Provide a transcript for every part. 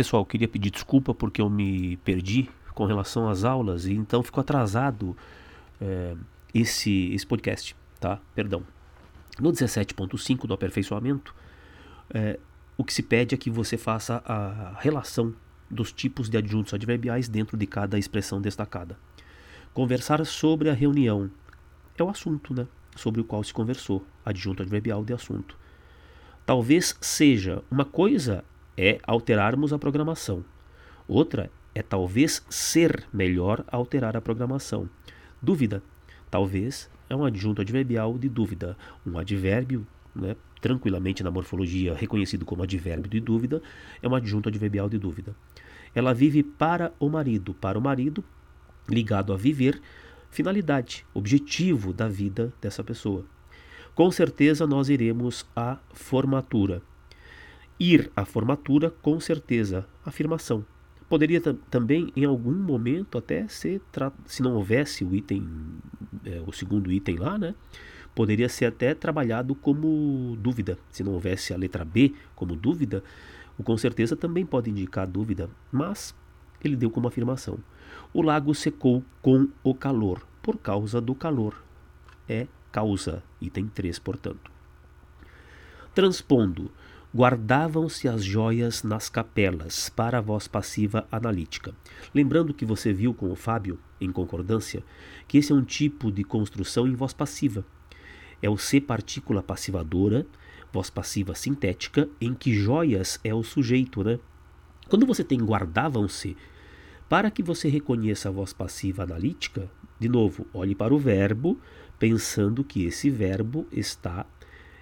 Pessoal, queria pedir desculpa porque eu me perdi com relação às aulas e então ficou atrasado é, esse, esse podcast, tá? Perdão. No 17.5 do aperfeiçoamento, é, o que se pede é que você faça a relação dos tipos de adjuntos adverbiais dentro de cada expressão destacada. Conversar sobre a reunião é o assunto, né? Sobre o qual se conversou, adjunto adverbial de assunto. Talvez seja uma coisa é alterarmos a programação. Outra é talvez ser melhor alterar a programação. Dúvida, talvez é um adjunto adverbial de dúvida, um advérbio, né, tranquilamente na morfologia reconhecido como advérbio de dúvida, é um adjunto adverbial de dúvida. Ela vive para o marido, para o marido, ligado a viver, finalidade, objetivo da vida dessa pessoa. Com certeza nós iremos à formatura. Ir à formatura, com certeza, afirmação. Poderia também, em algum momento, até ser, se não houvesse o item, é, o segundo item lá, né? Poderia ser até trabalhado como dúvida. Se não houvesse a letra B como dúvida, o com certeza também pode indicar dúvida, mas ele deu como afirmação. O lago secou com o calor, por causa do calor. É causa, item 3, portanto. Transpondo, guardavam-se as joias nas capelas para a voz passiva analítica. Lembrando que você viu com o Fábio, em concordância, que esse é um tipo de construção em voz passiva. É o C partícula passivadora, voz passiva sintética, em que joias é o sujeito, né? Quando você tem guardavam-se, para que você reconheça a voz passiva analítica, de novo, olhe para o verbo, pensando que esse verbo está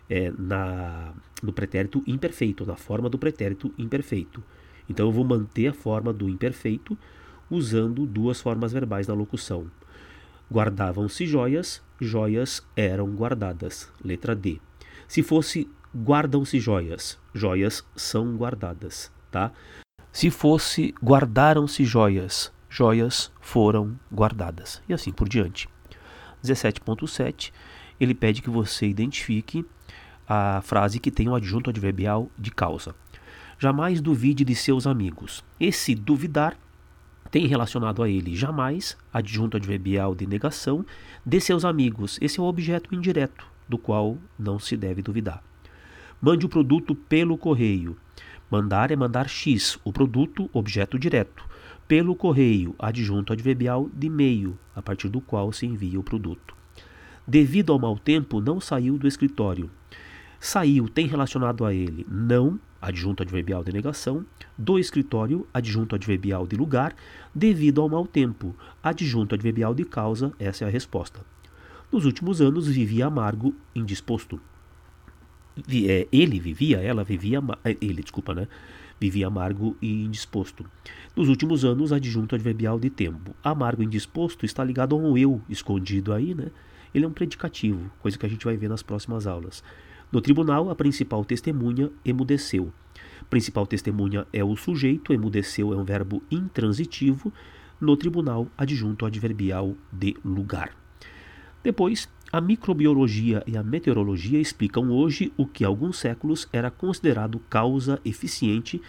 é, na, no pretérito imperfeito, na forma do pretérito imperfeito. Então eu vou manter a forma do imperfeito usando duas formas verbais na locução. Guardavam-se joias, joias eram guardadas. Letra D. Se fosse guardam-se joias, joias são guardadas, tá? Se fosse guardaram-se joias, joias foram guardadas. E assim por diante. 17.7, ele pede que você identifique a frase que tem o adjunto adverbial de causa. Jamais duvide de seus amigos. Esse duvidar tem relacionado a ele jamais, adjunto adverbial de negação, de seus amigos. Esse é o objeto indireto, do qual não se deve duvidar. Mande o produto pelo correio. Mandar é mandar X, o produto, objeto direto pelo correio, adjunto adverbial de meio, a partir do qual se envia o produto. Devido ao mau tempo, não saiu do escritório. Saiu tem relacionado a ele não, adjunto adverbial de negação, do escritório, adjunto adverbial de lugar, devido ao mau tempo, adjunto adverbial de causa, essa é a resposta. Nos últimos anos vivia amargo, indisposto. É, ele vivia, ela vivia, é, ele, desculpa, né? Vivia amargo e indisposto. Nos últimos anos, adjunto adverbial de tempo. Amargo e indisposto está ligado a um eu escondido aí, né? Ele é um predicativo, coisa que a gente vai ver nas próximas aulas. No tribunal, a principal testemunha emudeceu. Principal testemunha é o sujeito, emudeceu é um verbo intransitivo. No tribunal, adjunto adverbial de lugar. Depois, a microbiologia e a meteorologia explicam hoje o que há alguns séculos era considerado causa eficiente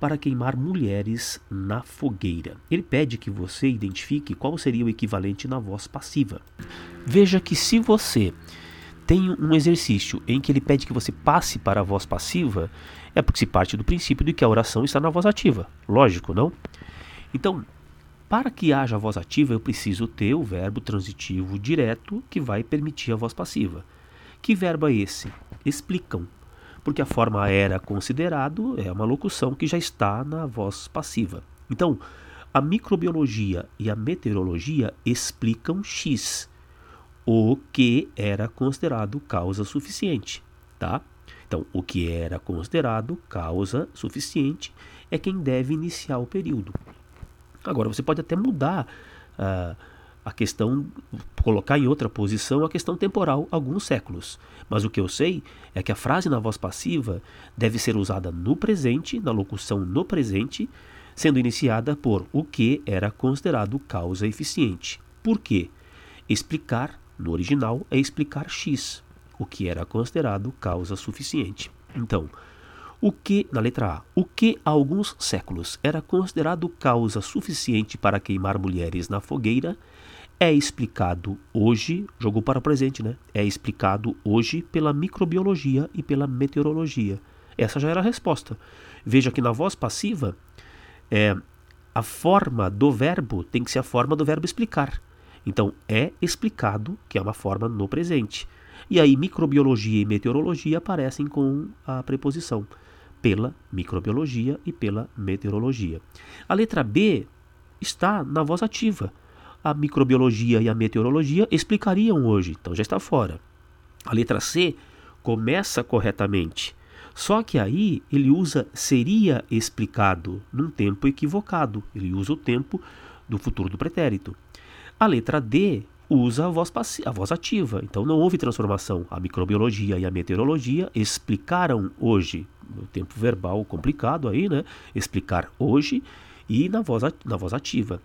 para queimar mulheres na fogueira. Ele pede que você identifique qual seria o equivalente na voz passiva. Veja que se você tem um exercício em que ele pede que você passe para a voz passiva, é porque se parte do princípio de que a oração está na voz ativa. Lógico, não? Então, para que haja voz ativa, eu preciso ter o verbo transitivo direto que vai permitir a voz passiva. Que verbo é esse? Explicam. Porque a forma era considerado é uma locução que já está na voz passiva. Então, a microbiologia e a meteorologia explicam X, o que era considerado causa suficiente, tá? Então, o que era considerado causa suficiente é quem deve iniciar o período. Agora, você pode até mudar uh, a questão, colocar em outra posição a questão temporal alguns séculos. Mas o que eu sei é que a frase na voz passiva deve ser usada no presente, na locução no presente, sendo iniciada por o que era considerado causa eficiente. Por quê? Explicar, no original, é explicar X, o que era considerado causa suficiente. Então, O que, na letra A, o que há alguns séculos era considerado causa suficiente para queimar mulheres na fogueira, é explicado hoje, jogou para o presente, né? É explicado hoje pela microbiologia e pela meteorologia. Essa já era a resposta. Veja que na voz passiva, é, a forma do verbo tem que ser a forma do verbo explicar. Então, é explicado, que é uma forma no presente. E aí, microbiologia e meteorologia aparecem com a preposição pela microbiologia e pela meteorologia. A letra B está na voz ativa. A microbiologia e a meteorologia explicariam hoje, então já está fora. A letra C começa corretamente. Só que aí ele usa seria explicado num tempo equivocado. Ele usa o tempo do futuro do pretérito. A letra D usa a voz, a voz ativa, então não houve transformação. A microbiologia e a meteorologia explicaram hoje, no tempo verbal complicado aí, né? Explicar hoje e na voz, na voz ativa.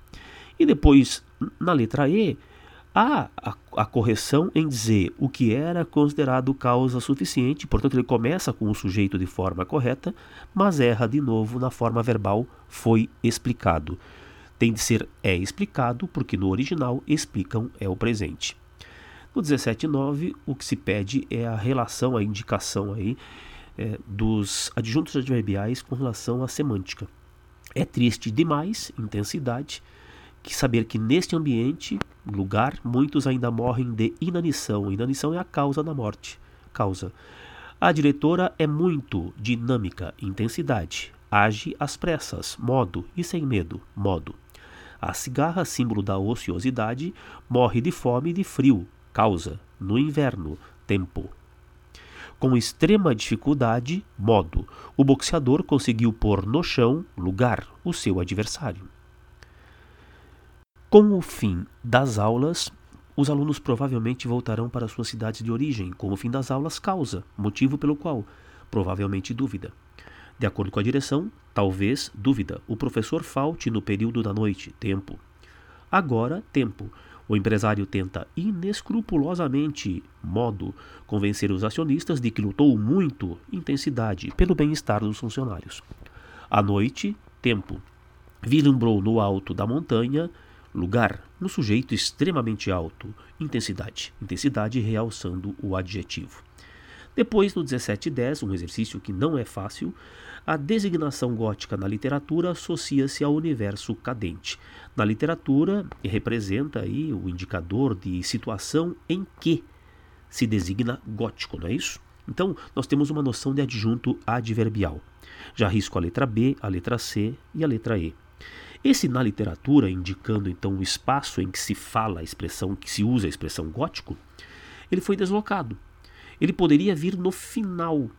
E depois, na letra E, há a, a, correção em dizer o que era considerado causa suficiente, portanto, ele começa com o sujeito de forma correta, mas erra de novo na forma verbal foi explicado. Tem de ser é explicado, porque no original explicam é o presente. No 17.9, o que se pede é a relação, a indicação aí é, dos adjuntos adverbiais com relação à semântica. É triste demais, intensidade, que saber que neste ambiente, lugar, muitos ainda morrem de inanição. Inanição é a causa da morte. Causa. A diretora é muito dinâmica, intensidade. Age às pressas, modo e sem medo, modo. A cigarra, símbolo da ociosidade, morre de fome e de frio, causa. No inverno, tempo. Com extrema dificuldade, modo, o boxeador conseguiu pôr no chão, lugar, o seu adversário. Com o fim das aulas, os alunos provavelmente voltarão para suas cidades de origem. Com o fim das aulas, causa, motivo pelo qual, provavelmente dúvida. De acordo com a direção, talvez dúvida. O professor falte no período da noite, tempo. Agora, tempo. O empresário tenta inescrupulosamente, modo, convencer os acionistas de que lutou muito, intensidade, pelo bem-estar dos funcionários. À noite, tempo. Vislumbrou no alto da montanha Lugar, no sujeito extremamente alto. Intensidade. Intensidade realçando o adjetivo. Depois, no 1710, um exercício que não é fácil, a designação gótica na literatura associa-se ao universo cadente. Na literatura, representa aí o indicador de situação em que se designa gótico, não é isso? Então, nós temos uma noção de adjunto adverbial. Já risco a letra B, a letra C e a letra E. Esse na literatura, indicando então o espaço em que se fala a expressão, que se usa a expressão gótico, ele foi deslocado. Ele poderia vir no final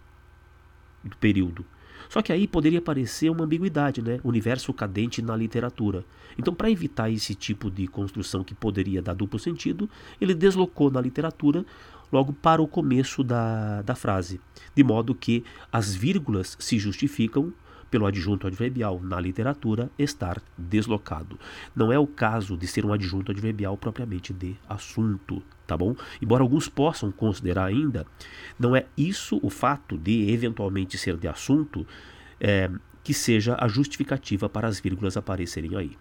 do período. Só que aí poderia parecer uma ambiguidade, né? Universo cadente na literatura. Então, para evitar esse tipo de construção que poderia dar duplo sentido, ele deslocou na literatura logo para o começo da, da frase, de modo que as vírgulas se justificam pelo adjunto adverbial na literatura estar deslocado. Não é o caso de ser um adjunto adverbial propriamente de assunto, tá bom? Embora alguns possam considerar ainda, não é isso o fato de eventualmente ser de assunto é, que seja a justificativa para as vírgulas aparecerem aí.